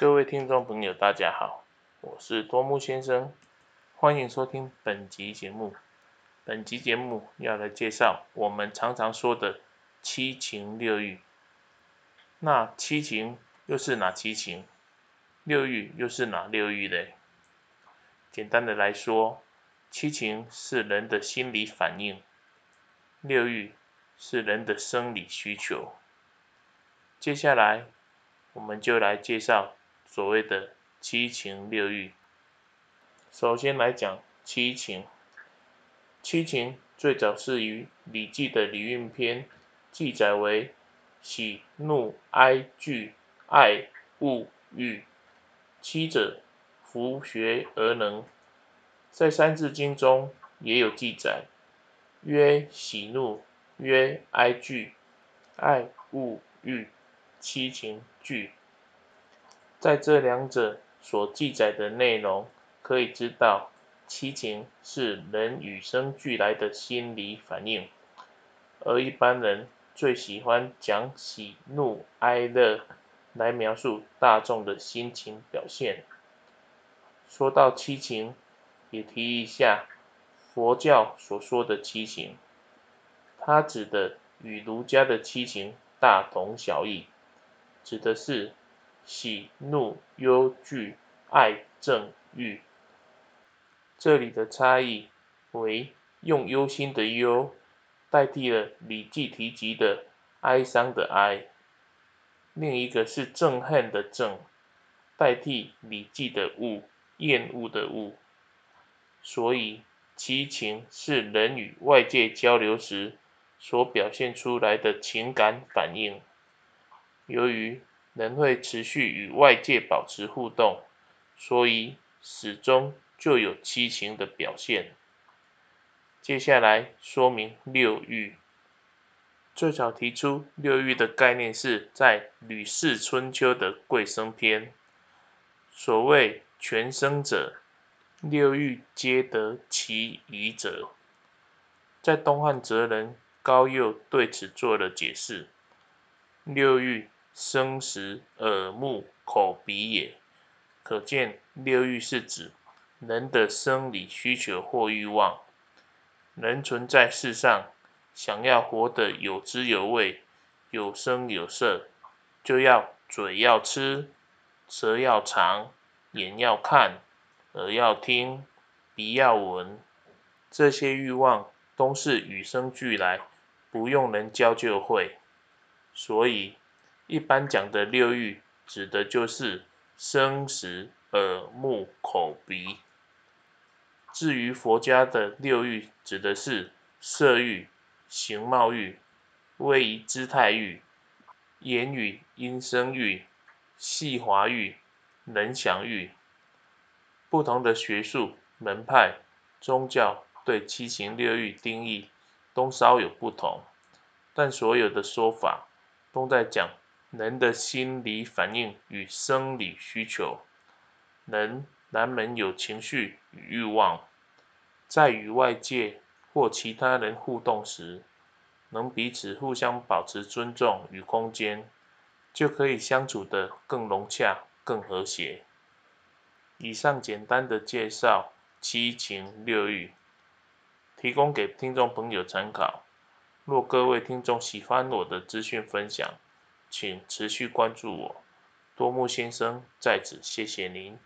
各位听众朋友，大家好，我是多木先生，欢迎收听本集节目。本集节目要来介绍我们常常说的七情六欲。那七情又是哪七情？六欲又是哪六欲嘞？简单的来说，七情是人的心理反应，六欲是人的生理需求。接下来，我们就来介绍所谓的七情六欲。首先来讲七情，七情最早是于《礼记》的《礼运篇》记载为喜、怒、哀、惧、爱、恶、欲。七者，弗学而能。在《三字经》中也有记载，曰喜怒，曰哀惧，爱恶欲。七情具，在这两者所记载的内容，可以知道七情是人与生俱来的心理反应，而一般人最喜欢讲喜怒哀乐来描述大众的心情表现。说到七情，也提一下佛教所说的七情，它指的与儒家的七情大同小异。指的是喜、怒、忧、惧、爱、憎、欲。这里的差异为用忧心的忧代替了《礼记》提及的哀伤的哀，另一个是憎恨的憎，代替《礼记》的恶厌恶的恶。所以七情是人与外界交流时所表现出来的情感反应。由于人会持续与外界保持互动，所以始终就有七情的表现。接下来说明六欲。最早提出六欲的概念是在《吕氏春秋》的《贵生篇》。所谓全生者，六欲皆得其宜者。在东汉哲人高诱对此做了解释：六欲。生食耳目口鼻也，可见六欲是指人的生理需求或欲望。人存在世上，想要活得有滋有味、有声有色，就要嘴要吃，舌要尝，眼要看，耳要听，鼻要闻。这些欲望都是与生俱来，不用人教就会。所以。一般讲的六欲，指的就是生、食、耳、目、口、鼻。至于佛家的六欲，指的是色欲、形貌欲、威仪姿态欲、言语音声欲、细滑欲、能详欲。不同的学术门派、宗教对七情六欲定义都稍有不同，但所有的说法都在讲。人的心理反应与生理需求，人难免有情绪与欲望，在与外界或其他人互动时，能彼此互相保持尊重与空间，就可以相处得更融洽、更和谐。以上简单的介绍七情六欲，提供给听众朋友参考。若各位听众喜欢我的资讯分享，请持续关注我，多木先生在此谢谢您。